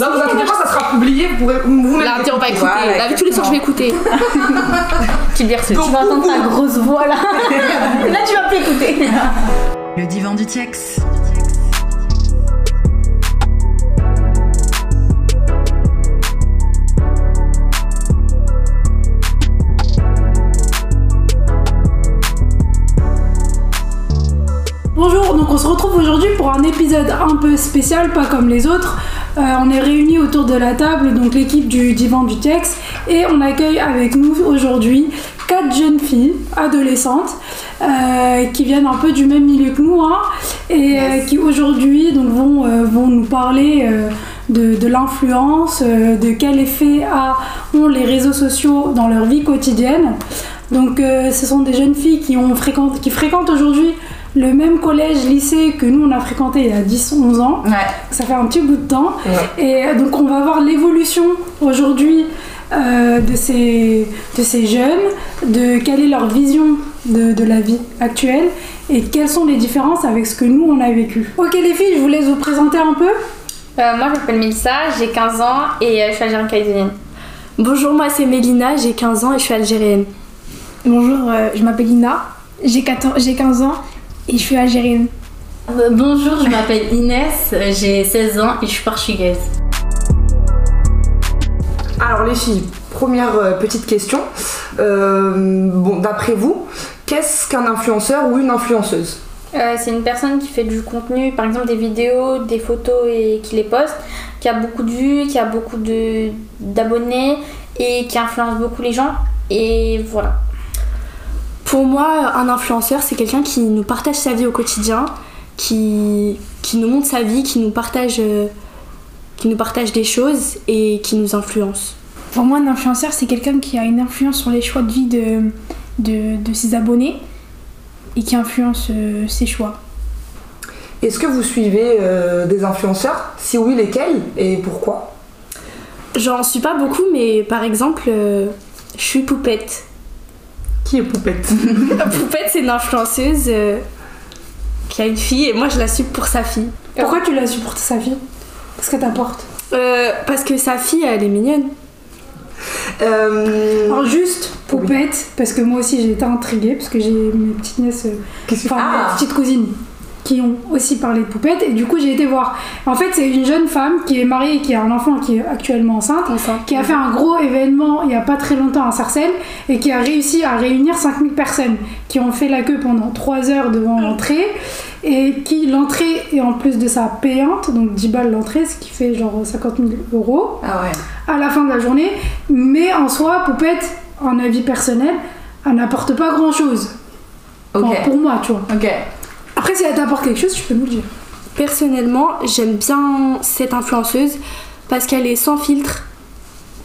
Là, vous inquiétez pas, ça sera publié, vous pourrez vous Là, mettre. on va écouter. Voilà, Là, tous les soirs, je vais écouter. Tu vas entendre ta grosse voix là. là, tu vas plus écouter. Le divan du Tiex. Bonjour, donc on se retrouve aujourd'hui pour un épisode un peu spécial, pas comme les autres. Euh, on est réunis autour de la table, donc l'équipe du divan du Tex, et on accueille avec nous aujourd'hui quatre jeunes filles, adolescentes, euh, qui viennent un peu du même milieu que nous, hein, et euh, qui aujourd'hui donc vont, vont nous parler de, de l'influence, de quel effet a- ont les réseaux sociaux dans leur vie quotidienne. Donc ce sont des jeunes filles qui, ont fréquenté, qui fréquentent aujourd'hui le même collège, lycée que nous on a fréquenté il y a 10-11 ans. Ouais. Ça fait un petit bout de temps. Ouais. Et euh, donc on va voir l'évolution aujourd'hui euh, de, ces, de ces jeunes, de quelle est leur vision de, de la vie actuelle et quelles sont les différences avec ce que nous on a vécu. Ok les filles, je vous laisse vous présenter un peu. Euh, moi, je m'appelle Mélissa, j'ai 15 ans et je suis algérienne calédonienne. Bonjour, moi c'est Mélina, j'ai 15 ans et je suis algérienne. Bonjour, euh, je m'appelle Ina, j'ai 14 j'ai 15 ans et je suis algérienne. Euh, bonjour, je m'appelle Inès, j'ai 16 ans et je suis portugaise. Alors les filles, première euh, petite question. Euh, bon, d'après vous, qu'est-ce qu'un influenceur ou une influenceuse? Euh, c'est une personne qui fait du contenu, par exemple des vidéos, des photos et qui les poste, qui a beaucoup de vues, qui a beaucoup de- d'abonnés et qui influence beaucoup les gens. Et voilà. Pour moi, un influenceur, c'est quelqu'un qui nous partage sa vie au quotidien, qui, qui nous montre sa vie, qui nous, partage, euh, qui nous partage des choses et qui nous influence. Pour moi, un influenceur, c'est quelqu'un qui a une influence sur les choix de vie de, de, de ses abonnés et qui influence euh, ses choix. Est-ce que vous suivez euh, des influenceurs? Si oui, lesquels et pourquoi? J'en suis pas beaucoup, mais par exemple, euh, je suis Poupette. Qui est Poupette? Poupette, c'est une influenceuse euh, qui a une fille et moi je la suis pour sa fille. Pourquoi tu la supportes sa fille? Qu'est-ce qu'elle t'apporte Euh, parce que sa fille, elle est mignonne. Euh, Alors juste, Poupette, parce que moi aussi j'ai été intriguée, parce que j'ai mes petites nièces, enfin Ah mes petites cousines, qui ont aussi parlé de Poupette, et du coup j'ai été voir. En fait c'est une jeune femme qui est mariée et qui a un enfant qui est actuellement enceinte, Enceinte. qui a fait un gros événement il n'y a pas très longtemps à Sarcelles, et qui a réussi à réunir 5000 personnes, qui ont fait la queue pendant 3 heures devant l'entrée, et qui l'entrée est en plus de ça payante, donc 10 balles l'entrée, ce qui fait genre 50 000 euros Ah ouais. à la fin de la journée, mais en soi, Poupette, en avis personnel, elle n'apporte pas grand chose. Pour moi, tu vois. Ok. Après, si elle t'apporte quelque chose, tu peux nous le dire. Personnellement, j'aime bien cette influenceuse parce qu'elle est sans filtre.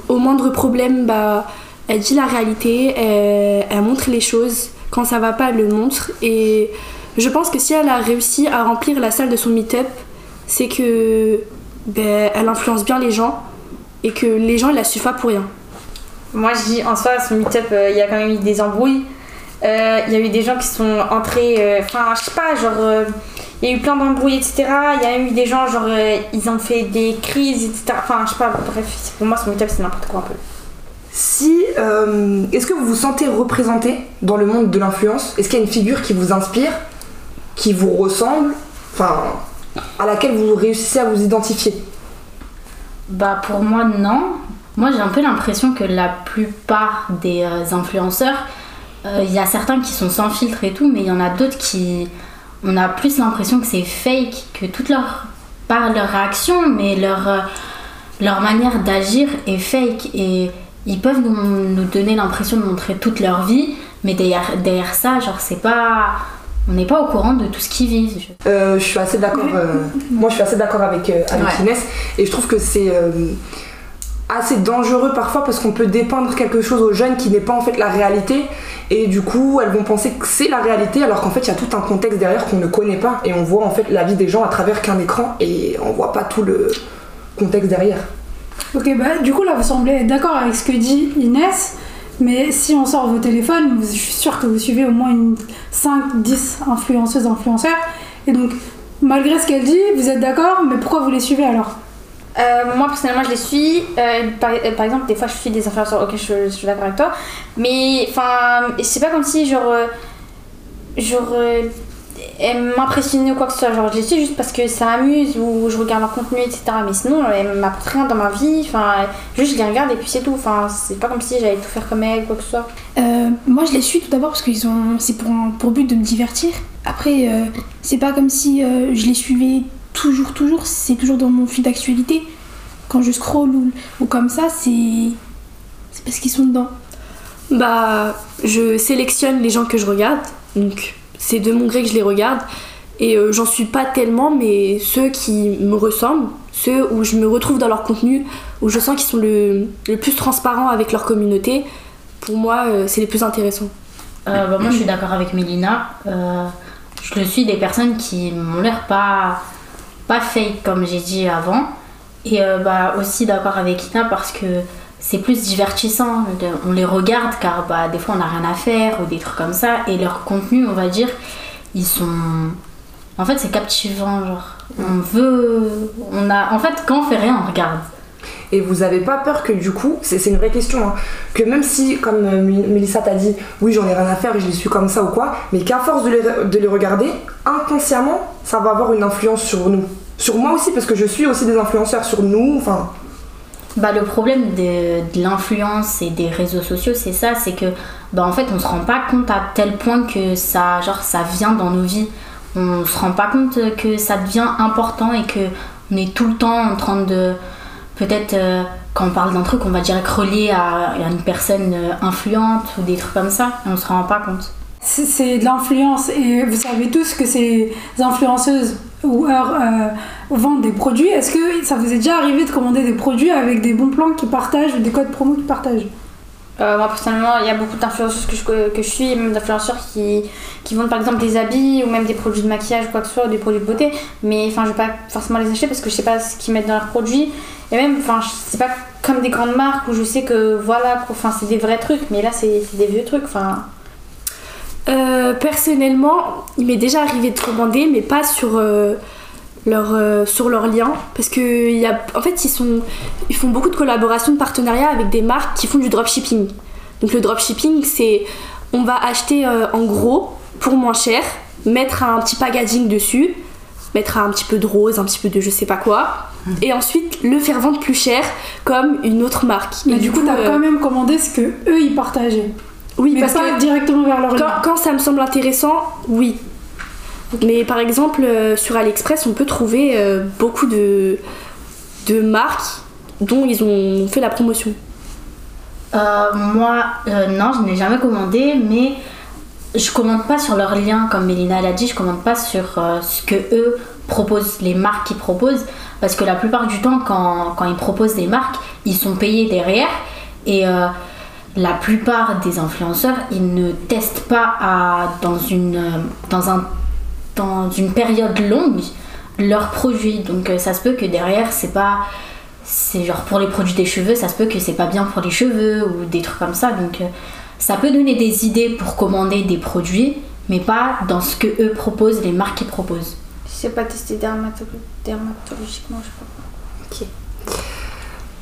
Au moindre problème, bah, elle dit la réalité, elle, elle montre les choses. Quand ça va pas, elle le montre. Et je pense que si elle a réussi à remplir la salle de son meet-up, c'est que ben, elle influence bien les gens et que les gens ils la suivent pas pour rien. Moi, je dis en soi, son meet-up, euh, il y a quand même eu des embrouilles. Euh, Il y a eu des gens qui sont entrés, euh, enfin, je sais pas, genre, euh, il y a eu plein d'embrouilles, etc. Il y a eu des gens, genre, euh, ils ont fait des crises, etc. Enfin, je sais pas, bref, pour moi, son meet-up, c'est n'importe quoi un peu. Si, euh, est-ce que vous vous sentez représenté dans le monde de l'influence? Est-ce qu'il y a une figure qui vous inspire, qui vous ressemble, enfin, à laquelle vous réussissez à vous identifier? Bah pour moi non. Moi j'ai un peu l'impression que la plupart des euh, influenceurs, euh, il y a certains qui sont sans filtre et tout, mais il y en a d'autres qui... On a plus l'impression que c'est fake, que toute leur... Pas leur réaction, mais leur, euh, leur manière d'agir est fake. Et ils peuvent nous, nous donner l'impression de montrer toute leur vie, mais derrière, derrière ça, genre c'est pas... On n'est pas au courant de tout ce qu'ils vivent. Je- Euh, je suis assez d'accord. euh, moi, je suis assez d'accord avec, euh, avec Ouais. Inès. Et je trouve que c'est euh, assez dangereux parfois parce qu'on peut dépeindre quelque chose aux jeunes qui n'est pas en fait la réalité. Et du coup, elles vont penser que c'est la réalité alors qu'en fait, il y a tout un contexte derrière qu'on ne connaît pas. Et on voit en fait la vie des gens à travers qu'un écran et on voit pas tout le contexte derrière. Ok, bah du coup là vous semblez d'accord avec ce que dit Inès, mais si on sort vos téléphones, je suis sûre que vous suivez au moins une 5-10 influenceuses, influenceurs, et donc malgré ce qu'elle dit, vous êtes d'accord, mais pourquoi vous les suivez alors? Euh, moi personnellement je les suis. Euh, par, euh, par exemple des fois je suis des influenceurs, ok je, suis d'accord avec toi. Mais enfin c'est pas comme si genre... genre elles m'impressionnent ou quoi que ce soit. Genre je les suis juste parce que ça m'amuse ou je regarde leur contenu etc. Mais sinon elles m'apportent rien dans ma vie. Enfin juste je les regarde et puis c'est tout. Enfin c'est pas comme si j'allais tout faire comme elles quoi que ce soit. Moi, je les suis tout d'abord parce qu'ils ont, c'est pour, pour but de me divertir. Après, c'est pas comme si je les suivais toujours, toujours. C'est toujours dans mon fil d'actualité. Quand je scroll ou, ou comme ça, c'est, c'est parce qu'ils sont dedans. Bah, je sélectionne les gens que je regarde, donc c'est de mon gré que je les regarde. Et euh, j'en suis pas tellement, mais ceux qui me ressemblent, ceux où je me retrouve dans leur contenu, où je sens qu'ils sont le, le plus transparents avec leur communauté, pour moi, euh, c'est les plus intéressants. Euh, bah, moi, je suis d'accord avec Mélina. Euh, je le suis des personnes qui m'ont l'air pas, pas fake, comme j'ai dit avant. Et euh, bah, aussi d'accord avec Ina parce que c'est plus divertissant. On les regarde car bah, des fois on n'a rien à faire ou des trucs comme ça. Et leur contenu, on va dire, ils sont. En fait, c'est captivant. Genre, on veut. On a... En fait, quand on fait rien, on regarde. Et vous avez pas peur que du coup, c'est une vraie question, hein, que même si, comme euh, Mél- Mélissa t'a dit, oui j'en ai rien à faire et je les suis comme ça ou quoi, mais qu'à force de les, de les regarder, inconsciemment, ça va avoir une influence sur nous. Sur moi aussi, parce que je suis aussi des influenceurs sur nous, enfin... Bah, le problème de, de l'influence et des réseaux sociaux, c'est ça, c'est que bah, en fait, on se rend pas compte à tel point que ça, genre, ça vient dans nos vies. On se rend pas compte que ça devient important et que on est tout le temps en train de. Peut-être euh, quand on parle d'un truc, on va direct relier à, à une personne euh, influente ou des trucs comme ça, et on se rend pas compte. C'est- de l'influence et vous savez tous que ces influenceuses ou heures euh, vendent des produits. Est-ce que ça vous est déjà arrivé de commander des produits avec des bons plans qu'ils partagent ou des codes promo qu'ils partagent? Euh, moi personnellement, il y a beaucoup d'influenceuses que je, que je suis, et même d'influenceurs qui, qui vendent par exemple des habits ou même des produits de maquillage ou quoi que ce soit, ou des produits de beauté. Mais enfin, je vais pas forcément les acheter parce que je sais pas ce qu'ils mettent dans leurs produits. Et même, enfin, c'est pas comme des grandes marques où je sais que voilà, enfin, c'est des vrais trucs. Mais là, c'est des vieux trucs. Enfin, Euh, personnellement, il m'est déjà arrivé de commander, mais pas sur, euh, leur, euh, sur leur lien. Parce que, y a, en fait, ils, sont, ils font beaucoup de collaborations, de partenariats avec des marques qui font du dropshipping. Donc, le dropshipping, c'est on va acheter euh, en gros pour moins cher, mettre un petit packaging dessus, mettre un petit peu de rose, un petit peu de je sais pas quoi, et ensuite le faire vendre plus cher comme une autre marque. Mais Et du coup, t'as euh, quand même commandé ce que eux ils partageaient. oui, mais parce pas que directement vers leur quand, quand ça me semble intéressant, oui. Mais par exemple, euh, sur AliExpress, on peut trouver euh, beaucoup de, de marques dont ils ont fait la promotion. Euh, moi, euh, non, je n'ai jamais commandé, mais je commande pas sur leur lien, comme Mélina l'a dit, je commande pas sur euh, ce que eux proposent, les marques qu'ils proposent, parce que la plupart du temps, quand, quand ils proposent des marques, ils sont payés derrière, et euh, la plupart des influenceurs, ils ne testent pas dans, une, euh, dans, un, dans une période longue leurs produits, donc ça se peut que derrière, c'est pas c'est genre pour les produits des cheveux, ça se peut que c'est pas bien pour les cheveux ou des trucs comme ça. Donc ça peut donner des idées pour commander des produits, mais pas dans ce que eux proposent, les marques qu'ils proposent. je sais pas tester dermato- dermatologiquement, je sais pas.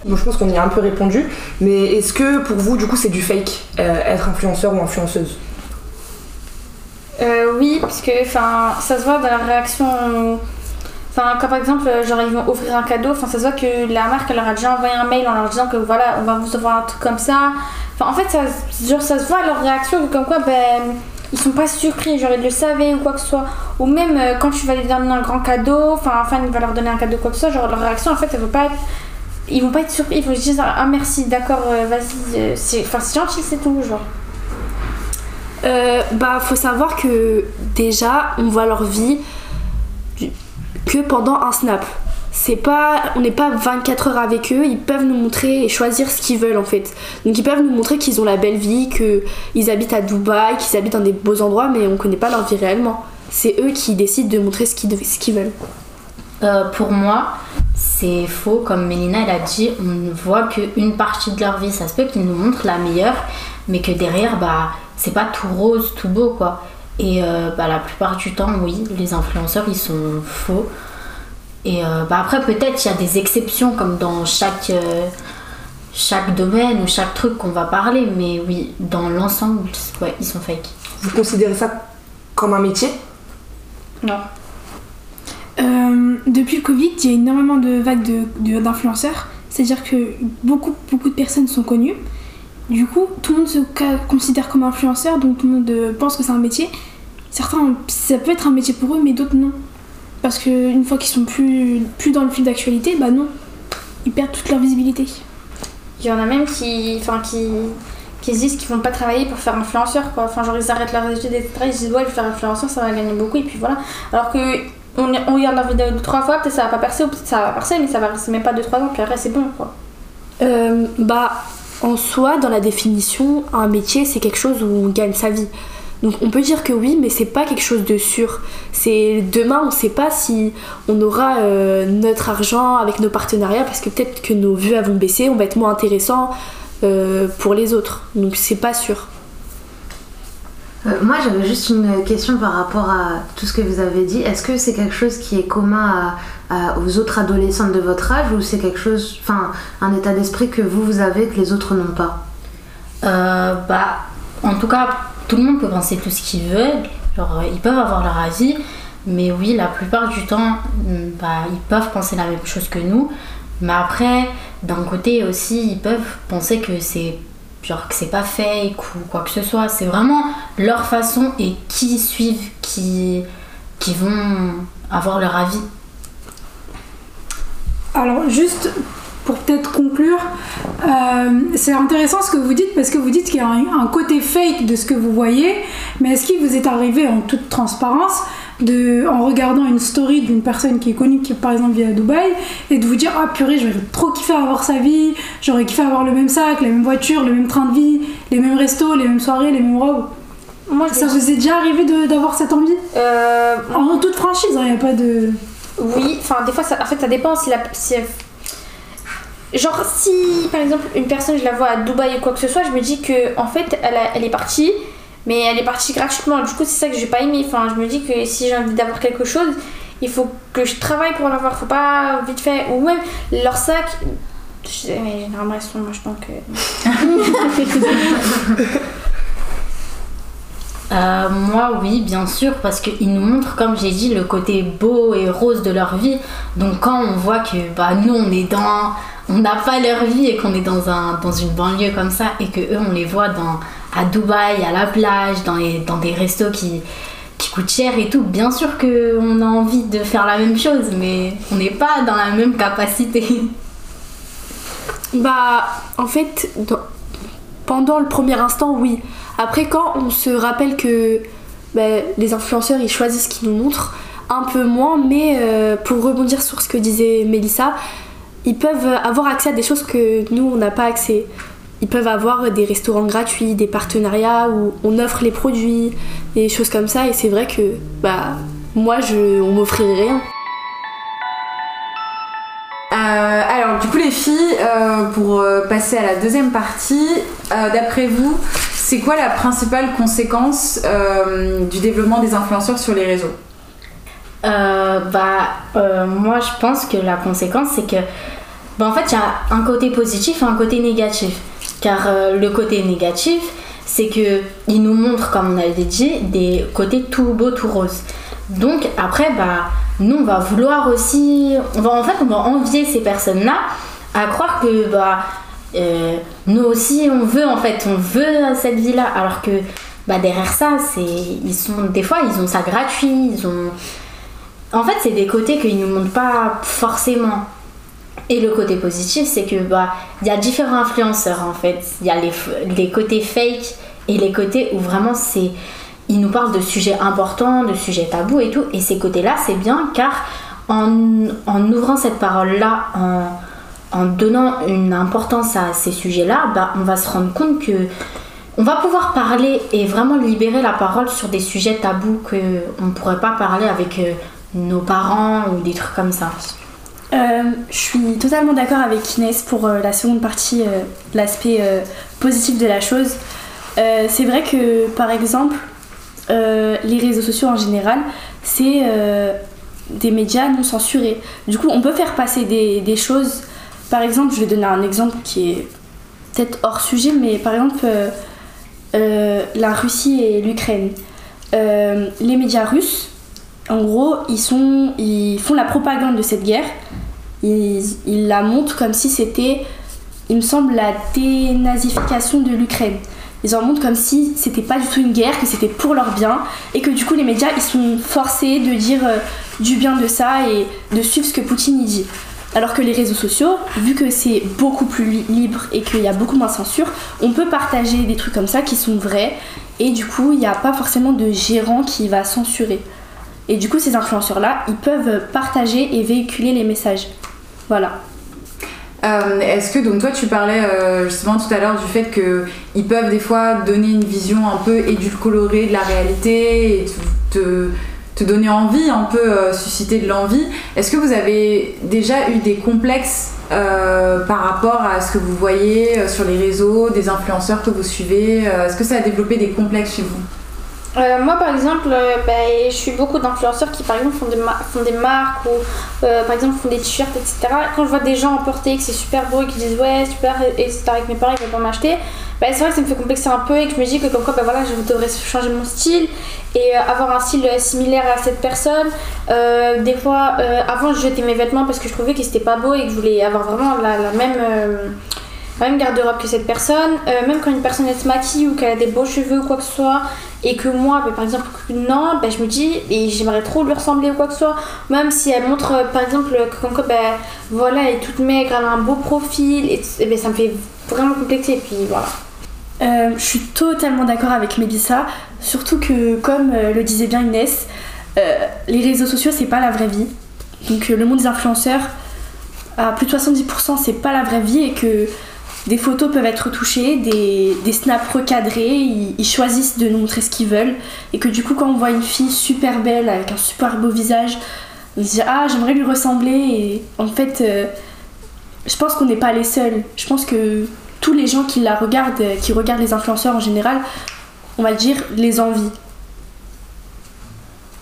Bon, je pense qu'on y a un peu répondu, mais est-ce que pour vous, du coup, c'est du fake, euh, être influenceur ou influenceuse? Euh, oui, parce que enfin, ça se voit dans la réaction. Enfin, quand par exemple, genre ils vont offrir un cadeau, enfin, ça se voit que la marque elle leur a déjà envoyé un mail en leur disant que voilà, on va vous offrir un truc comme ça. Enfin, en fait, ça, ça se voit leur réaction comme quoi, ben, ils sont pas surpris, genre ils le savaient ou quoi que ce soit. Ou même euh, quand tu vas lui donner un grand cadeau, enfin, enfin, il va leur donner un cadeau quoi que ce soit, genre leur réaction en fait, elle veut pas être. Ils vont pas être surpris, ils vont juste dire ah merci, d'accord, euh, vas-y, euh, c'est c'est gentil, c'est tout, genre. Euh, bah, faut savoir que déjà, on voit leur vie que pendant un snap. C'est pas, on n'est pas 24 heures avec eux, ils peuvent nous montrer et choisir ce qu'ils veulent en fait. Donc ils peuvent nous montrer qu'ils ont la belle vie, qu'ils habitent à Dubaï, qu'ils habitent dans des beaux endroits, mais on connaît pas leur vie réellement. C'est eux qui décident de montrer ce qu'ils, veulent. Euh, pour moi, c'est faux. Comme Mélina elle a dit, on ne voit qu'une partie de leur vie. Ça se peut qu'ils nous montrent la meilleure, mais que derrière, bah, c'est pas tout rose, tout beau quoi. Et euh, bah, la plupart du temps, oui, les influenceurs ils sont faux. Et euh, bah, après, peut-être il y a des exceptions comme dans chaque, euh, chaque domaine ou chaque truc qu'on va parler, mais oui, dans l'ensemble, ouais, ils sont fake. Vous considérez ça comme un métier? Non. Euh, depuis le Covid, il y a énormément de vagues de- de- d'influenceurs. C'est-à-dire que beaucoup, beaucoup de personnes sont connues. Du coup, tout le monde se considère comme influenceur, donc tout le monde euh, pense que c'est un métier. Certains, ça peut être un métier pour eux, mais d'autres non. Parce qu'une fois qu'ils sont plus, plus dans le fil d'actualité, bah non. Ils perdent toute leur visibilité. Il y en a même qui, enfin, qui, qui se disent qu'ils vont pas travailler pour faire influenceur, quoi. Enfin, genre, ils arrêtent leurs études, etc. Ils se disent, ouais, je vais faire influenceur, ça va gagner beaucoup, et puis voilà. Alors que on, on regarde la vidéo deux, trois fois, peut-être ça va pas percer, ou peut-être ça va percer, mais ça va rester même pas 2-3 ans, puis après, c'est bon, quoi. Euh, bah, en soi, dans la définition, un métier, c'est quelque chose où on gagne sa vie. Donc on peut dire que oui, mais c'est pas quelque chose de sûr. C'est demain, on sait pas si on aura euh, notre argent avec nos partenariats parce que peut-être que nos vues vont baisser, on va être moins intéressant euh, pour les autres. Donc c'est pas sûr. Euh, moi, j'avais juste une question par rapport à tout ce que vous avez dit. Est-ce que c'est quelque chose qui est commun à- à- aux autres adolescentes de votre âge ou c'est quelque chose, enfin, un état d'esprit que vous, vous avez que les autres n'ont pas? Euh, bah, en tout cas, tout le monde peut penser tout ce qu'il veut. Genre, ils peuvent avoir leur avis, mais oui, la plupart du temps, mm, bah, ils peuvent penser la même chose que nous. Mais après, d'un côté aussi, ils peuvent penser que c'est genre que c'est pas fake ou quoi que ce soit. C'est vraiment leur façon et qui suivent, qui, qui vont avoir leur avis. Alors juste pour peut-être conclure, euh, c'est intéressant ce que vous dites parce que vous dites qu'il y a un, un côté fake de ce que vous voyez, mais est-ce qu'il vous est arrivé en toute transparence de, en regardant une story d'une personne qui est connue, qui par exemple vit à Dubaï, et de vous dire ah purée j'aurais trop kiffé avoir sa vie, j'aurais kiffé avoir le même sac, la même voiture, le même train de vie, les mêmes restos, les mêmes soirées, les mêmes robes? Moi, Ça vous est déjà arrivé d'avoir cette envie? Euh, En toute franchise, il n'y a pas de... Oui, enfin des fois ça, en fait ça dépend si la si genre si par exemple une personne je la vois à Dubaï ou quoi que ce soit, je me dis que en fait elle, a- elle est partie mais elle est partie gratuitement. Du coup, c'est ça que j'ai pas aimé. Enfin, je me dis que si j'ai envie d'avoir quelque chose, il faut que je travaille pour l'avoir. Faut pas vite fait ou même leur sac je sais, mais généralement elles sont moches donc euh, Euh, moi, oui, bien sûr, parce qu'ils nous montrent, comme j'ai dit, le côté beau et rose de leur vie. Donc, quand on voit que bah, nous, on est dans. On n'a pas leur vie et qu'on est dans, un, une banlieue comme ça et que eux, on les voit dans, à Dubaï, à la plage, dans, des restos qui, qui coûtent cher et tout. Bien sûr qu'on a envie de faire la même chose, mais on n'est pas dans la même capacité. Bah, en fait, pendant le premier instant, oui. Après, quand on se rappelle que bah, les influenceurs, ils choisissent ce qu'ils nous montrent, un peu moins, mais euh, pour rebondir sur ce que disait Mélissa, ils peuvent avoir accès à des choses que nous, on n'a pas accès. Ils peuvent avoir des restaurants gratuits, des partenariats où on offre les produits, des choses comme ça, et c'est vrai que, bah, moi, je, on m'offrirait rien. Euh, alors, du coup, les filles, euh, pour euh, passer à la deuxième partie, d'après vous, c'est quoi la principale conséquence du développement des influenceurs sur les réseaux? Bah, moi je pense que la conséquence c'est que, bah, en fait, il y a un côté positif et un côté négatif. Car le côté négatif, c'est que il nous montre, comme on avait dit, des côtés tout beau, tout rose. Donc après, bah, nous on va vouloir aussi, on va en fait, on va envier ces personnes-là à croire que, bah, euh, nous aussi on veut en fait, on veut cette vie-là, alors que, bah, derrière ça, c'est, ils sont, des fois, ils ont ça gratuit, ils ont en fait, c'est des côtés qu'ils nous montrent pas forcément. Et le côté positif, c'est que bah il y a différents influenceurs en fait. Il y a les, les côtés fake et les côtés où vraiment c'est ils nous parlent de sujets importants, de sujets tabous et tout. Et ces côtés-là, c'est bien car en, en ouvrant cette parole-là, en, donnant une importance à ces sujets-là, bah, on va se rendre compte que on va pouvoir parler et vraiment libérer la parole sur des sujets tabous que on pourrait pas parler avec euh, nos parents ou des trucs comme ça. Euh, je suis totalement d'accord avec Inès pour euh, la seconde partie, l'aspect positif de la chose. C'est vrai que par exemple, euh, les réseaux sociaux en général, c'est euh, des médias non censurés. Du coup, on peut faire passer des, des choses. Par exemple, je vais donner un exemple qui est peut-être hors sujet, mais par exemple, euh, la Russie et l'Ukraine. Les médias russes, en gros, ils, sont, ils font la propagande de cette guerre. Ils, ils la montrent comme si c'était, il me semble, la dénazification de l'Ukraine. Ils en montrent comme si c'était pas du tout une guerre, que c'était pour leur bien, et que du coup les médias ils sont forcés de dire euh, du bien de ça et de suivre ce que Poutine y dit. Alors que les réseaux sociaux, vu que c'est beaucoup plus li- libre et qu'il y a beaucoup moins de censure, on peut partager des trucs comme ça qui sont vrais, et du coup il n'y a pas forcément de gérant qui va censurer. Et du coup ces influenceurs-là, ils peuvent partager et véhiculer les messages. Voilà. Euh, Est-ce que donc toi tu parlais euh, justement tout à l'heure du fait que ils peuvent des fois donner une vision un peu édulcorée de la réalité et te, donner envie, un peu euh, susciter de l'envie. Est-ce que vous avez déjà eu des complexes par rapport à ce que vous voyez sur les réseaux, des influenceurs que vous suivez Est-ce que ça a développé des complexes chez vous? Euh, moi, par exemple, euh, ben, je suis beaucoup d'influenceurs qui, par exemple, font des, font des marques ou, euh, par exemple, font des t-shirts, etc. Quand je vois des gens emporter, que c'est super beau et qui disent ouais, super, et etc., avec mes parents, ils veulent pas m'acheter, ben, c'est vrai que ça me fait complexer un peu et que je me dis que, comme quoi, ben, voilà, je devrais changer mon style et avoir un style similaire à cette personne. Des fois, avant, je jetais mes vêtements parce que je trouvais qu'ils étaient pas beaux et que je voulais avoir vraiment la même. Même garde-robe que cette personne, Euh, même quand une personne elle se maquille ou qu'elle a des beaux cheveux ou quoi que ce soit, et que moi, ben, par exemple, non, ben, je me dis, et j'aimerais trop lui ressembler ou quoi que ce soit, même si elle montre, euh, par exemple, que comme quoi, ben, voilà, elle est toute maigre, elle a un beau profil, et, et ben, ça me fait vraiment complexer, et puis voilà. Euh, je suis totalement d'accord avec Mélissa, surtout que, comme le disait bien Inès, les réseaux sociaux c'est pas la vraie vie. Donc le monde des influenceurs, à plus de 70%, c'est pas la vraie vie et que des photos peuvent être retouchées, des, snaps recadrés, ils, choisissent de nous montrer ce qu'ils veulent et que du coup, quand on voit une fille super belle avec un super beau visage, on se dit Ah, j'aimerais lui ressembler en fait, euh, je pense qu'on n'est pas les seuls. Je pense que tous les gens qui la regardent, qui regardent les influenceurs en général, on va dire, les envient.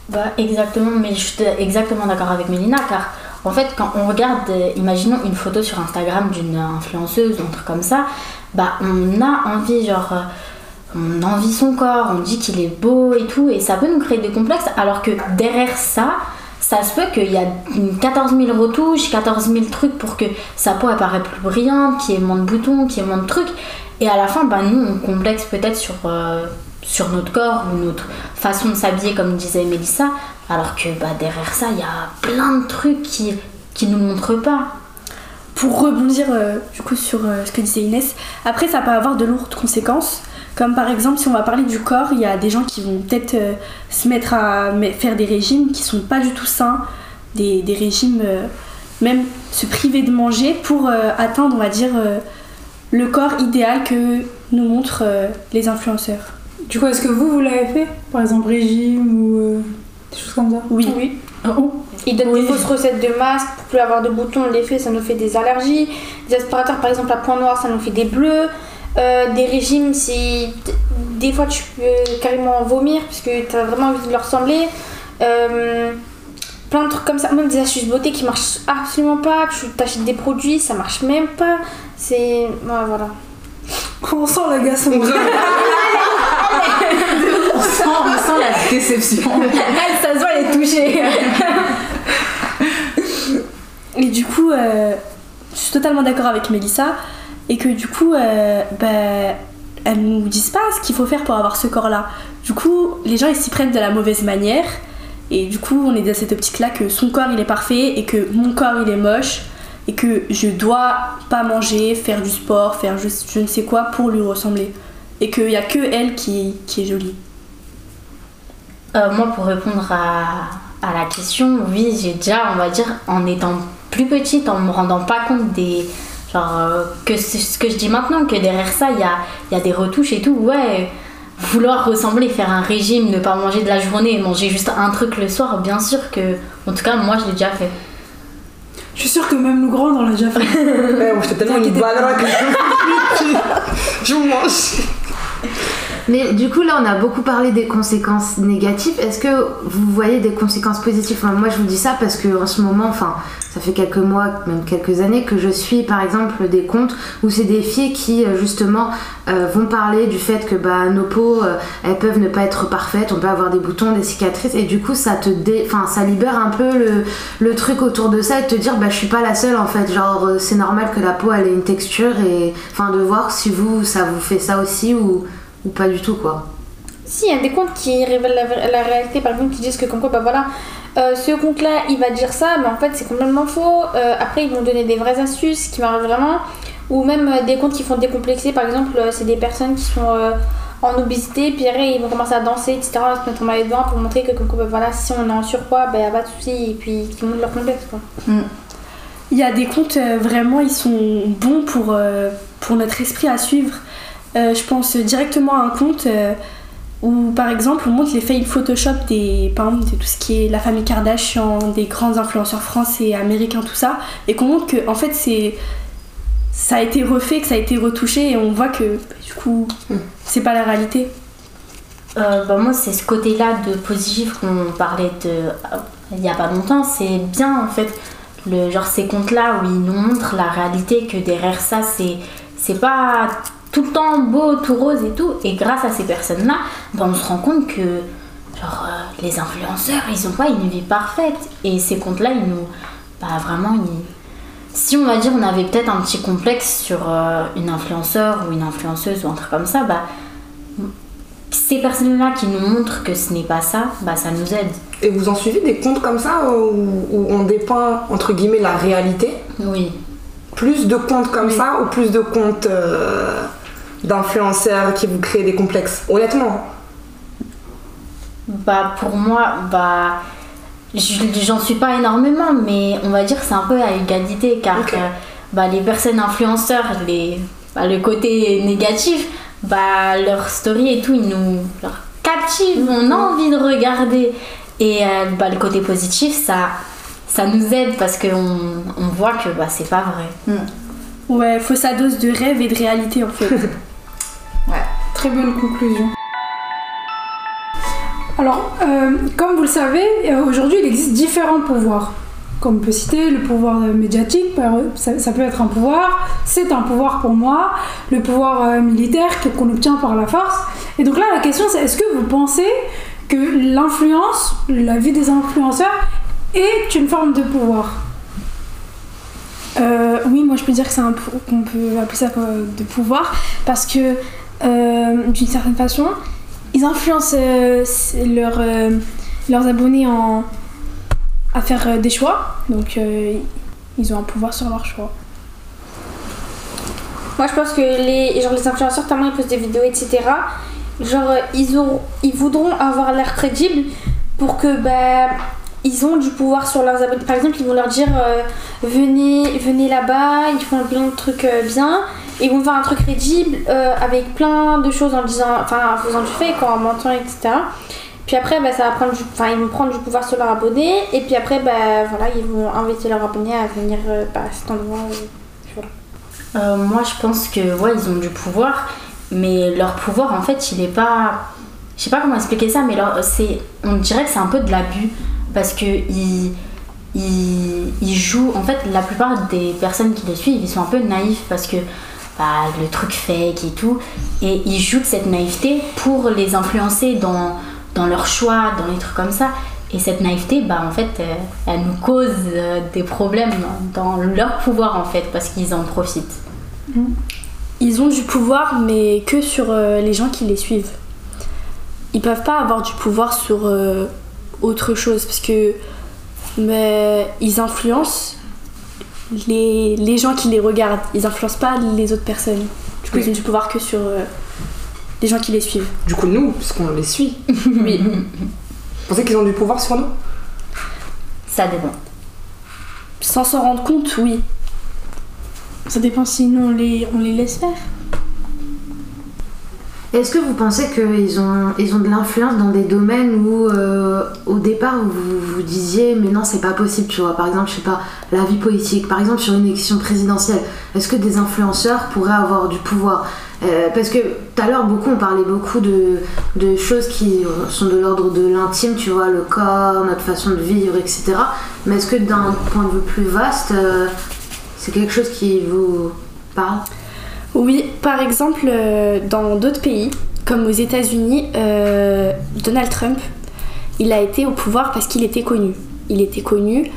Bah, exactement, mais je suis exactement d'accord avec Mélina car en fait, quand on regarde, euh, imaginons une photo sur Instagram d'une influenceuse ou un truc comme ça, bah on a envie, genre, euh, on envie son corps, on dit qu'il est beau et tout, et ça peut nous créer des complexes, alors que derrière ça, ça se peut qu'il y a une 14 000 retouches, 14 000 trucs pour que sa peau apparaît plus brillante, qu'il y ait moins de boutons, qu'il y ait moins de trucs, et à la fin, bah nous, on complexe peut-être sur. euh, sur notre corps ou notre façon de s'habiller comme disait Mélissa alors que bah, derrière ça il y a plein de trucs qui qui nous montrent pas Pour rebondir euh, du coup sur euh, ce que disait Inès, après ça peut avoir de lourdes conséquences. Comme par exemple, si on va parler du corps, il y a des gens qui vont peut-être euh, se mettre à faire des régimes qui sont pas du tout sains, des, des régimes, euh, même se priver de manger pour euh, atteindre, on va dire, euh, le corps idéal que nous montrent euh, les influenceurs. Du coup, est-ce que vous, vous l'avez fait? Par exemple, régime ou euh, des choses comme ça Oui. Oui. Ah, oh. Ils donnent Oui. des fausses recettes de masques pour plus avoir de boutons, on les fait, ça nous fait des allergies. Des aspirateurs, par exemple, à point noir, ça nous fait des bleus. Euh, des régimes, c'est. Des fois, tu peux carrément vomir parce que tu as vraiment envie de leur ressembler. Euh, plein de trucs comme ça, même des astuces beauté qui marchent absolument pas. Tu t'achètes des produits, ça marche même pas. C'est. Ouais, voilà. On sent l'agacement. on, sent, la déception. elle ça se voit elle est du coup, euh, je suis totalement d'accord avec Mélissa. Et que du coup, euh, bah, elles nous disent pas ce qu'il faut faire pour avoir ce corps-là. Du coup, les gens ils s'y prennent de la mauvaise manière. Et du coup, on est dans cette optique-là que son corps il est parfait et que mon corps il est moche. Et que je dois pas manger, faire du sport, faire je, ne sais quoi pour lui ressembler. Et qu'il y a que elle qui, qui est jolie. Euh, moi, pour répondre à, à la question, oui, j'ai déjà, on va dire, en étant plus petite, en me rendant pas compte des. Genre, euh, que c'est ce que je dis maintenant, que derrière ça, il y a, il y a des retouches et tout. Ouais, vouloir ressembler, faire un régime, ne pas manger de la journée et manger juste un truc le soir, bien sûr que. En tout cas, moi, je l'ai déjà fait. Je suis sûre que même nous grandes, on l'a déjà fait. Ouais, tellement une que je mange. Mais du coup, là, on a beaucoup parlé des conséquences négatives. Est-ce que vous voyez des conséquences positives Moi, je vous dis ça parce que en ce moment, enfin, ça fait quelques mois, même quelques années, que je suis, par exemple, des comptes où c'est des filles qui, euh, justement, euh, vont parler du fait que bah, nos peaux, euh, elles peuvent ne pas être parfaites, on peut avoir des boutons, des cicatrices, et du coup, ça te dé... enfin, ça libère un peu le, le truc autour de ça et te dire, bah, je suis pas la seule en fait. Genre, c'est normal que la peau, elle ait une texture, et enfin, de voir si vous, ça vous fait ça aussi ou, ou pas du tout, quoi. Si, il y a des comptes qui révèlent la, la réalité, par exemple, qui disent que comme quoi, bah voilà, euh, ce compte-là, il va dire ça, mais en fait, c'est complètement faux. Euh, après, ils vont donner des vraies astuces qui marchent vraiment. Ou même euh, des comptes qui font décomplexer, par exemple, euh, c'est des personnes qui sont euh, en obésité, puis après, ils vont commencer à danser, etc., à se mettre en maillot de bain pour montrer que comme quoi, bah voilà, si on est en surpoids, bah y a pas de souci, et puis qui montrent leur complexe, quoi. Il y a des comptes euh, vraiment, ils sont bons pour, euh, pour notre esprit à suivre. Euh, je pense directement à un compte euh, où, par exemple, on montre les fails Photoshop des, par exemple, de tout ce qui est la famille Kardashian, des grands influenceurs français, américains, tout ça, et qu'on montre que, en fait, c'est ça a été refait, que ça a été retouché, et on voit que, du coup, c'est pas la réalité. Euh, bah, moi, c'est ce côté-là de positif qu'on parlait de, euh, il y a pas longtemps. C'est bien en fait, le, genre ces comptes-là où ils nous montrent la réalité, que derrière ça, c'est, c'est pas tout le temps beau, tout rose et tout. Et grâce à ces personnes-là, bah, on se rend compte que genre, euh, les influenceurs, ils ont pas une vie parfaite. Et ces comptes-là, ils nous. Bah, vraiment, ils. Si on va dire on avait peut-être un petit complexe sur euh, une influenceur ou une influenceuse ou un truc comme ça, bah ces personnes-là qui nous montrent que ce n'est pas ça, bah ça nous aide. Et vous en suivez des comptes comme ça où, où on dépeint entre guillemets la réalité? Oui. Plus de comptes comme ça ou plus de comptes euh, d'influenceurs qui vous créent des complexes Honnêtement. Bah pour moi, bah je- j'en suis pas énormément, mais on va dire que c'est un peu à égalité car euh, bah, les personnes influenceurs, les, bah, le côté négatif, bah leur story et tout, ils nous leur captivent, on a envie de regarder. Et euh, bah, le côté positif, ça, ça nous aide parce qu'on on voit que bah, c'est pas vrai. Ouais, faut sa dose de rêve et de réalité, en fait. Très bonne conclusion. Alors, euh, comme vous le savez, euh, aujourd'hui il existe différents pouvoirs. Comme on peut citer le pouvoir euh, médiatique, ça, peut être un pouvoir, c'est un pouvoir pour moi, le pouvoir militaire qu'on obtient par la force. Et donc là, la question c'est est-ce que vous pensez que l'influence, la vie des influenceurs, est une forme de pouvoir? Oui, moi je peux dire que c'est un qu'on peut appeler ça de pouvoir parce que d'une certaine façon, ils influencent euh, euh, leurs abonnés en, à faire euh, des choix. Donc euh, ils ont un pouvoir sur leurs choix. Moi, je pense que les, genre, les influenceurs, tellement ils postent des vidéos, etc., genre, euh, ils, ils voudront avoir l'air crédibles pour que, bah, ils ont du pouvoir sur leurs abonnés. Par exemple, ils vont leur dire, euh, venez, venez là-bas, ils font plein de trucs euh, bien, ils vont faire un truc crédible euh, avec plein de choses en disant, enfin, en faisant du fake, en mentant, etc. Puis après, bah, ça va prendre du, ils vont prendre du pouvoir sur leurs abonnés, et puis après, bah, voilà, ils vont inviter leurs abonnés à venir euh, bah, à cet endroit. où- Euh, moi, je pense que ils ont du pouvoir, mais leur pouvoir, en fait, il est pas. Je sais pas comment expliquer ça, mais on dirait que c'est un peu de l'abus parce que ils, ils jouent. En fait, la plupart des personnes qui les suivent, ils sont un peu naïfs parce que bah, le truc fake et tout, et ils jouent de cette naïveté pour les influencer dans, dans leurs choix, dans les trucs comme ça. Et cette naïveté, bah, en fait, euh, elle nous cause euh, des problèmes dans leur pouvoir, en fait, parce qu'ils en profitent. Ils ont du pouvoir, mais que sur euh, les gens qui les suivent. Ils peuvent pas avoir du pouvoir sur autre chose, parce que mais, ils influencent les, les gens qui les regardent. Ils influencent pas les autres personnes. Du coup, Oui. ils ont du pouvoir que sur euh, les gens qui les suivent. Du coup, nous, puisqu'on les suit, Oui. vous pensez qu'ils ont du pouvoir sur nous? Ça dépend. Sans s'en rendre compte, oui. Ça dépend si nous on les, on les laisse faire. Est-ce que vous pensez qu'ils ont, ils ont de l'influence dans des domaines où euh, au départ vous vous disiez mais non c'est pas possible tu vois par exemple je sais pas la vie politique par exemple sur une élection présidentielle est-ce que des influenceurs pourraient avoir du pouvoir? Euh, parce que tout à l'heure beaucoup on parlait beaucoup de, choses qui sont de l'ordre de l'intime tu vois le corps notre façon de vivre etc mais est-ce que d'un point de vue plus vaste euh, c'est quelque chose qui vous parle? Oui, par exemple, euh, dans d'autres pays, comme aux États-Unis, euh, Donald Trump, il a été au pouvoir parce qu'il était connu. Il était connu.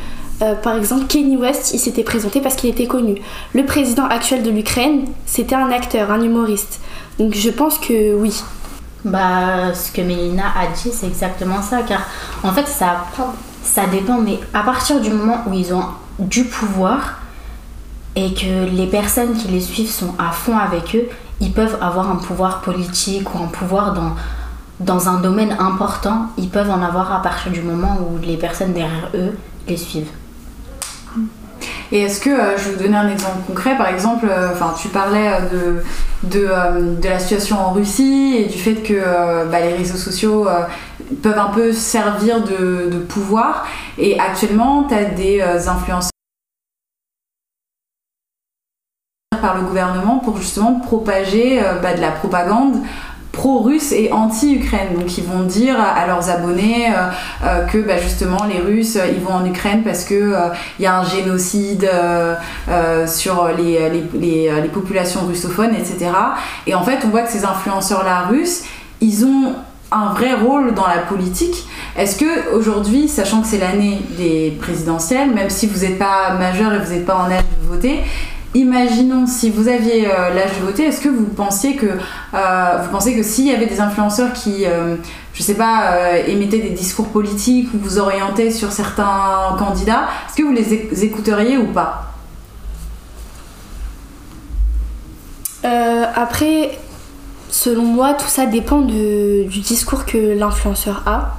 Euh, par exemple, Kanye West, il s'était présenté parce qu'il était connu. Le président actuel de l'Ukraine, c'était un acteur, un humoriste. Donc je pense que oui. Bah, ce que Mélina a dit, c'est exactement ça. Car en fait, ça, ça dépend. Mais à partir du moment où ils ont du pouvoir et que les personnes qui les suivent sont à fond avec eux, ils peuvent avoir un pouvoir politique ou un pouvoir dans, dans un domaine important. Ils peuvent en avoir à partir du moment où les personnes derrière eux les suivent. Et est-ce que, euh, je vais vous donner un exemple concret, par exemple, euh, tu parlais euh, de, de, de la situation en Russie et du fait que bah, les réseaux sociaux peuvent un peu servir de, de pouvoir. Et actuellement, tu as des influenceurs par le gouvernement pour justement propager euh, bah, de la propagande pro-russe et anti-Ukraine. Donc ils vont dire à leurs abonnés euh, euh, que bah, justement les Russes ils vont en Ukraine parce que euh, il y a un génocide sur les, les populations russophones, etc. Et en fait on voit que ces influenceurs-là russes, ils ont un vrai rôle dans la politique. Est-ce que aujourd'hui, sachant que c'est l'année des présidentielles, même si vous n'êtes pas majeur et vous n'êtes pas en âge de voter, imaginons si vous aviez euh, l'âge de voter, est-ce que vous pensiez que euh, vous pensez que s'il y avait des influenceurs qui, euh, je sais pas, euh, émettaient des discours politiques ou vous orientaient sur certains candidats, est-ce que vous les éc- écouteriez ou pas? Après, selon moi, tout ça dépend du discours que l'influenceur a.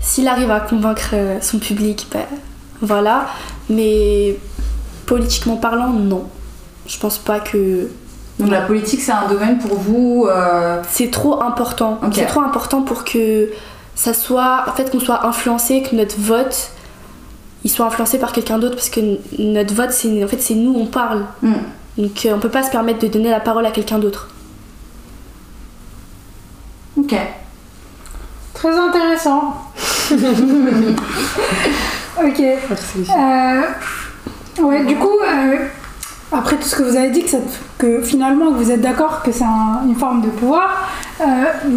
S'il arrive à convaincre son public, ben voilà. Mais politiquement parlant, non. Je pense pas que Donc la politique c'est un domaine pour vous euh, c'est trop important. C'est trop important pour que ça soit, en fait, qu'on soit influencé, que notre vote, il soit influencé par quelqu'un d'autre, parce que notre vote, c'est en fait, c'est nous, on parle. hmm. Donc, euh, on peut pas se permettre de donner la parole à quelqu'un d'autre. Ok. Très intéressant. ok. Euh, ouais, du coup, euh, après tout ce que vous avez dit, que, que finalement vous êtes d'accord que c'est un- une forme de pouvoir, euh,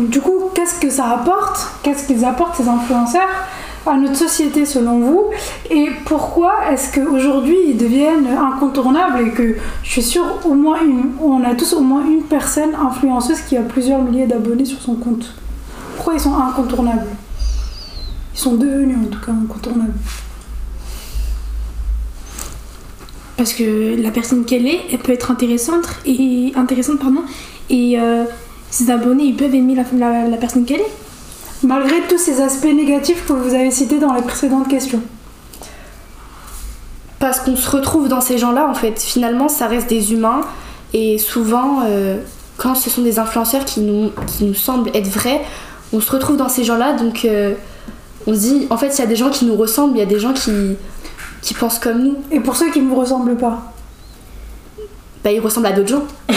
du coup, qu'est-ce que ça apporte Qu'est-ce qu'ils apportent ces influenceurs à notre société selon vous? Et pourquoi est-ce qu'aujourd'hui ils deviennent incontournables et que je suis sûre au moins une, on a tous au moins une personne influenceuse qui a plusieurs milliers d'abonnés sur son compte? Pourquoi ils sont incontournables? Ils sont devenus en tout cas incontournables. Parce que la personne qu'elle est, elle peut être intéressante et intéressante pardon et euh, ses abonnés ils peuvent aimer la, la- la personne qu'elle est. Malgré tous ces aspects négatifs que vous avez cités dans les précédentes questions. Parce qu'on se retrouve dans ces gens-là, en fait. Finalement, ça reste des humains. Et souvent, euh, quand ce sont des influenceurs qui nous, qui nous semblent être vrais, on se retrouve dans ces gens-là. Donc, euh, on se dit, en fait, il y a des gens qui nous ressemblent, il y a des gens qui, qui pensent comme nous. Et pour ceux qui ne vous ressemblent pas, Bah, ils ressemblent à d'autres gens.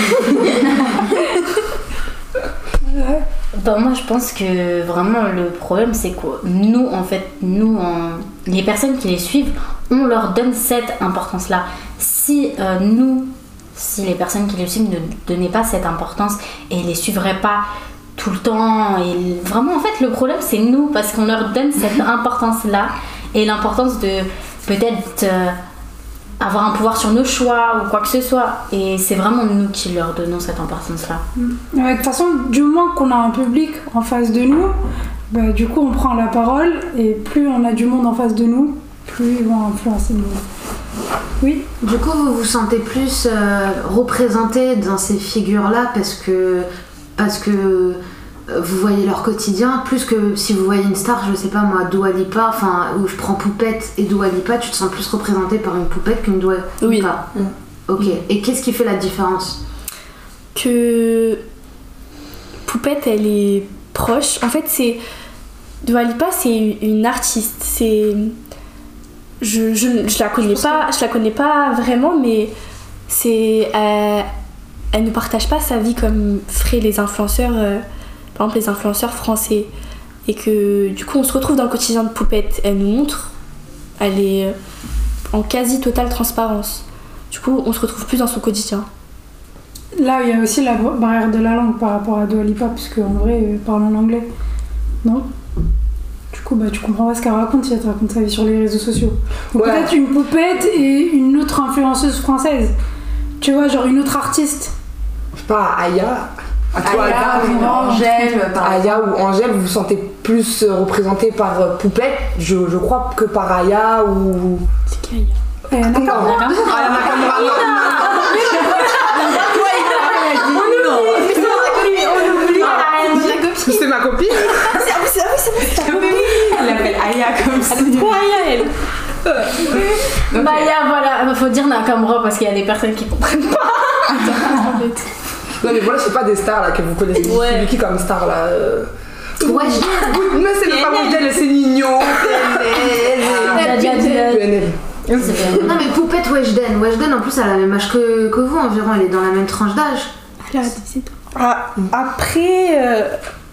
Bah, moi, je pense que vraiment le problème, c'est que nous, en fait, nous, en- les personnes qui les suivent, on leur donne cette importance-là. Si euh, nous, si les personnes qui les suivent ne donnaient pas cette importance et les suivraient pas tout le temps, et vraiment, en fait, le problème, c'est nous, parce qu'on leur donne cette importance-là et l'importance de peut-être euh, avoir un pouvoir sur nos choix ou quoi que ce soit. Et c'est vraiment nous qui leur donnons cette importance-là. Ouais, de toute façon, du moment qu'on a un public en face de nous, bah, du coup on prend la parole et plus on a du monde en face de nous, plus ils vont influencer le monde. Oui, Du coup, vous vous sentez plus euh, représenté dans ces figures-là parce que, parce que euh, vous voyez leur quotidien, plus que si vous voyez une star, je sais pas moi, Dua Lipa, enfin, où je prends Poupette et Dua Lipa, tu te sens plus représenté par une Poupette qu'une Dua Oui. Lipa. Ok. Et qu'est-ce qui fait la différence? Que Poupette, elle est proche. En fait, c'est. Dua Lipa, c'est une artiste. C'est. Je, je, je la connais pas, je la connais pas vraiment, mais c'est. euh, elle ne partage pas sa vie comme feraient les influenceurs, euh, par exemple les influenceurs français. Et que du coup, on se retrouve dans le quotidien de Poupette. Elle nous montre, elle est euh, en quasi totale transparence. Du coup, on se retrouve plus dans son quotidien. Là, il y a aussi la barrière de la langue par rapport à Dua Lipa, parce qu'en vrai, euh, parle en anglais. Non? Du coup, bah, tu comprends pas ce qu'elle raconte si elle te raconte sa vie sur les réseaux sociaux. Ou Ouais. peut-être une poupette et une autre influenceuse française. Tu vois, genre une autre artiste. Je sais pas, Aya. Toi, Aya, Aya, ou Angèle, par Aya ou Angèle, vous vous sentez plus euh, représenté par euh, Poupette, je, je crois, que par Aya ou. C'est qui Aya Anna Non. Nakamura. Aya Nakamura, non. C'est ma copine. Elle l'appelle Aya comme ça. Bah, il y a, voilà, bah, faut dire Nakamura parce qu'il y a des personnes qui comprennent pas. Non, mais voilà, c'est pas des stars là que vous connaissez. Ouais. C'est qui comme star là euh, Ouais, Mais c'est pas Weshden, c'est Nignon. Elle a déjà dit, euh, PNL. Non mais Poupette Weshden, Weshden en plus elle a la même âge que, que vous environ, elle est dans la même tranche d'âge. Elle a 17 ans. Ah, après, euh,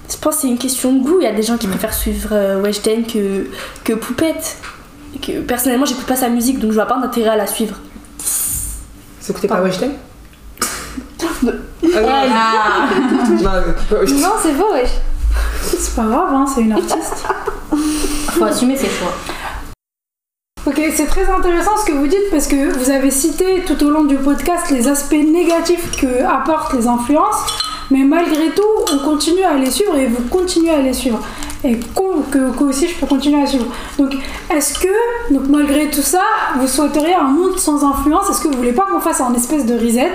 je pense que c'est une question de goût. Il y a des gens qui préfèrent suivre euh, Weshden que, que Poupette. Et que, personnellement, j'écoute pas sa musique, donc je vois pas d'intérêt à la suivre. C'est écouté par Weshden? Ah, non, non, c'est beau, wesh. C'est pas grave, hein, c'est une artiste. Faut assumer ses choix. Ok, c'est très intéressant ce que vous dites parce que vous avez cité tout au long du podcast les aspects négatifs que apportent les influences, mais malgré tout, on continue à les suivre et vous continuez à les suivre. Et con- que, que aussi je peux continuer à suivre. Donc, est-ce que, donc malgré tout ça, vous souhaiteriez un monde sans influence? Est-ce que vous voulez pas qu'on fasse un espèce de reset?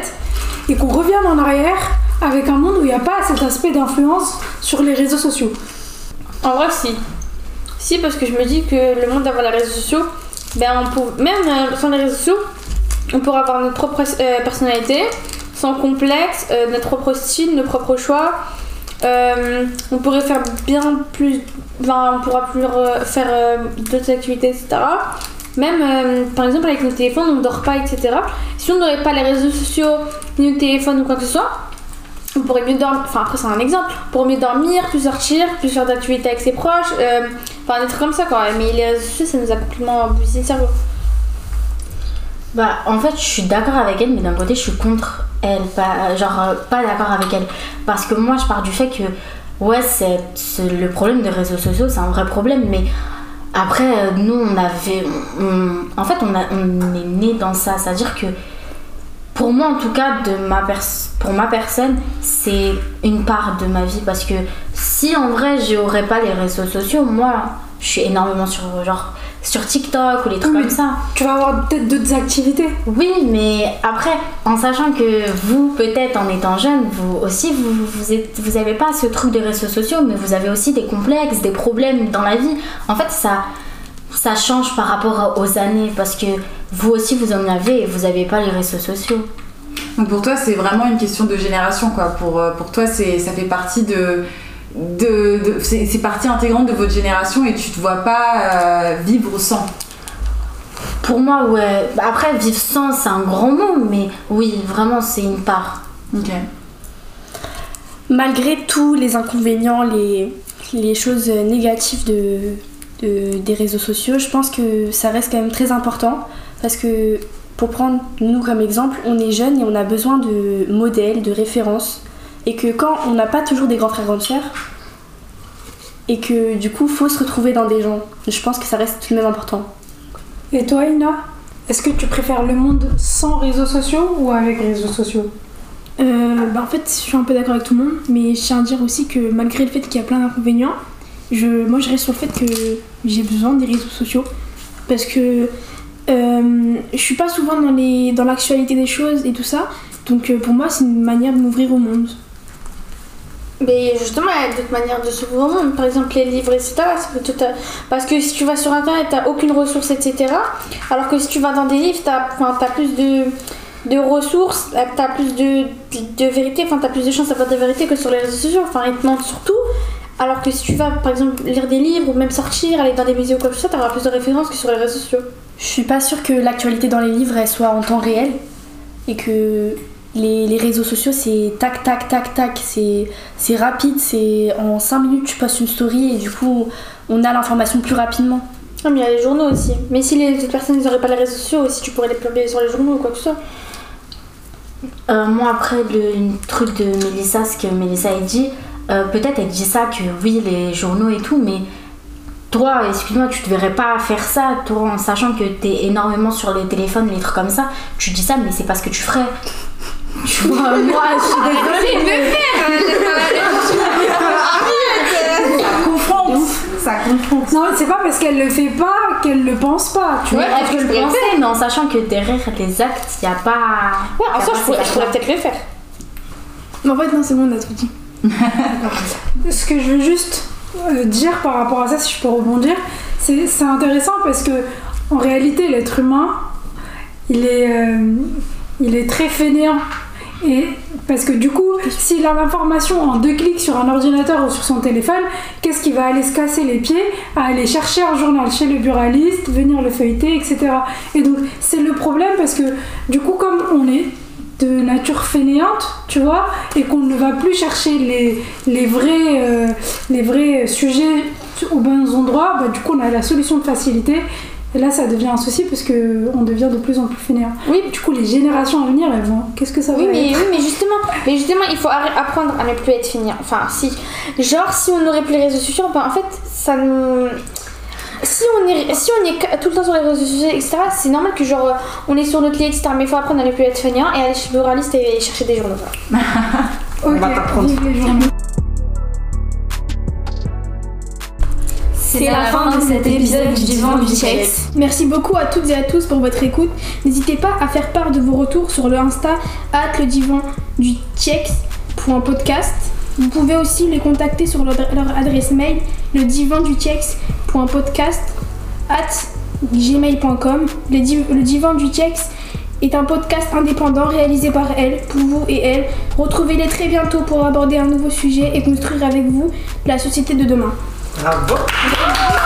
Et qu'on revienne en arrière avec un monde où il n'y a pas cet aspect d'influence sur les réseaux sociaux En vrai, si. Si, parce que je me dis que le monde avant les réseaux sociaux, ben on peut, même euh, sans les réseaux sociaux, on pourrait avoir notre propre euh, personnalité, sans complexe, euh, notre propre style, nos propres choix. On pourrait faire bien plus. Enfin, on pourra plus faire d'autres activités, etc. Même, euh, par exemple, avec nos téléphones, on ne dort pas, etc. Si on n'aurait pas les réseaux sociaux, ni nos téléphones ou quoi que ce soit, on pourrait mieux dormir. Enfin, après, c'est un exemple. Pourrait mieux dormir, plus sortir, plus faire d'activités avec ses proches. euh, Enfin, des trucs comme ça, quoi. Mais les réseaux sociaux, ça nous a complètement bousillé le cerveau. Bah, en fait, je suis d'accord avec elle, mais d'un côté, je suis contre elle. Pas, genre, euh, pas d'accord avec elle. Parce que moi, je pars du fait que, ouais, c'est- le problème des réseaux sociaux, c'est un vrai problème, mais après, euh, nous, on avait. en fait, on, on est né dans ça. C'est-à-dire que, pour moi, en tout cas, de ma pour ma personne, c'est une part de ma vie. Parce que si en vrai, j'aurais pas les réseaux sociaux, moi, je suis énormément sur, genre, sur TikTok ou les trucs Oui, comme ça. Tu vas avoir peut-être d'autres activités Oui, mais après, en sachant que vous, peut-être en étant jeune, vous aussi, vous, vous, êtes- vous avez pas ce truc des réseaux sociaux, mais vous avez aussi des complexes, des problèmes dans la vie. En fait, ça, ça change par rapport aux années, parce que vous aussi, vous en avez et vous avez pas les réseaux sociaux. Donc pour toi, c'est vraiment une question de génération, quoi. Pour, euh, pour toi, c'est, ça fait partie de. De, de- c'est, partie intégrante de votre génération et tu te vois pas euh, vivre sans. Pour moi, ouais. Après, vivre sans, c'est un grand mot, mais oui, vraiment, c'est une part. Ok. Malgré tous les inconvénients, les, les choses négatives de, de- des réseaux sociaux, je pense que ça reste quand même très important parce que pour prendre nous comme exemple, on est jeunes et on a besoin de modèles, de références et que quand on n'a pas toujours des grands frères et grandes sœurs et que du coup faut se retrouver dans des gens, je pense que ça reste tout de même important. Et toi, Ina Est-ce que tu préfères le monde sans réseaux sociaux ou avec réseaux sociaux? Euh, bah en fait, je suis un peu d'accord avec tout le monde, mais je tiens à dire aussi que malgré le fait qu'il y a plein d'inconvénients, je, moi je reste sur le fait que j'ai besoin des réseaux sociaux parce que euh, je suis pas souvent dans les dans l'actualité des choses et tout ça, donc euh, pour moi c'est une manière de m'ouvrir au monde. Mais justement, il y a d'autres manières de s'ouvrir au monde. Par exemple, les livres, etc. à- Parce que si tu vas sur internet, t'as aucune ressource, etc. Alors que si tu vas dans des livres, t'as enfin, t'as plus de. de ressources, euh, t'as plus de, de, vérité, enfin t'as plus de chances d'avoir de vérité que sur les réseaux sociaux, enfin ils te mentent surtout. Alors que si tu vas par exemple lire des livres ou même sortir, aller dans des musées ou quoi que ce soit, t'auras plus de références que sur les réseaux sociaux. Je suis pas sûre que l'actualité dans les livres elle soit en temps réel et que les, les réseaux sociaux c'est tac tac tac tac, c'est c'est rapide, c'est en 5 minutes tu postes une story et du coup on a l'information plus rapidement. Ah mais il y a les journaux aussi. Mais si les autres personnes n'auraient pas les réseaux sociaux aussi, tu pourrais les publier sur les journaux ou quoi que ce soit. Euh, moi, après le truc de Mélissa, ce que Mélissa a dit, euh, peut-être elle dit ça que oui, les journaux et tout, mais toi, excuse-moi, tu te verrais pas faire ça, toi, en sachant que t'es énormément sur les téléphones, les trucs comme ça. Tu dis ça, mais c'est pas ce que tu ferais. Tu vois, moi, je suis désolée. mais- Ça confronte. Ça confronte. Non, c'est pas parce qu'elle le fait pas qu'elle le pense pas. Tu Mais vois. elle peut le penser, mais en sachant que derrière les actes, il n'y a pas. Ouais, en y soi, je pourrais, je peut-être le faire. Mais en fait non c'est bon on a tout dit. Ce que je veux juste euh, dire par rapport à ça, si je peux rebondir, c'est c'est intéressant parce que en réalité, l'être humain, il est, euh, il est très fainéant. Et parce que du coup, s'il a l'information en deux clics sur un ordinateur ou sur son téléphone, qu'est-ce qu'il va aller se casser les pieds à aller chercher un journal chez le buraliste, venir le feuilleter, etc. Et donc c'est le problème parce que du coup, comme on est de nature fainéante, tu vois, et qu'on ne va plus chercher les, euh, vrais sujets aux bons endroits, bah, du coup on a la solution de facilité. Et là ça devient un souci parce que on devient de plus en plus fainéant. Oui. Du coup les générations à venir, elles vont. Qu'est-ce que ça va Oui mais, être oui, mais justement, mais justement, il faut apprendre à ne plus être fini. Enfin, si. Genre, si on n'aurait plus les réseaux sociaux, ben, en fait, ça nous. Si on, est, si on est tout le temps sur les réseaux sociaux, etc., c'est normal que genre on est sur notre lit, etc. Mais il faut apprendre à ne plus être feignant et aller chez le et chercher des journaux. voilà. Ok, va t'apprendre. C'est la fin de cet épisode du Divan du Chex. Merci beaucoup à toutes et à tous pour votre écoute. N'hésitez pas à faire part de vos retours sur le Insta at le divan du podcast. Vous pouvez aussi les contacter sur leur, adresse mail le divan du podcast at gmail.com. Le, div- divan du Chex est un podcast indépendant réalisé par elle, pour vous et elle. Retrouvez-les très bientôt pour aborder un nouveau sujet et construire avec vous la société de demain. Bravo.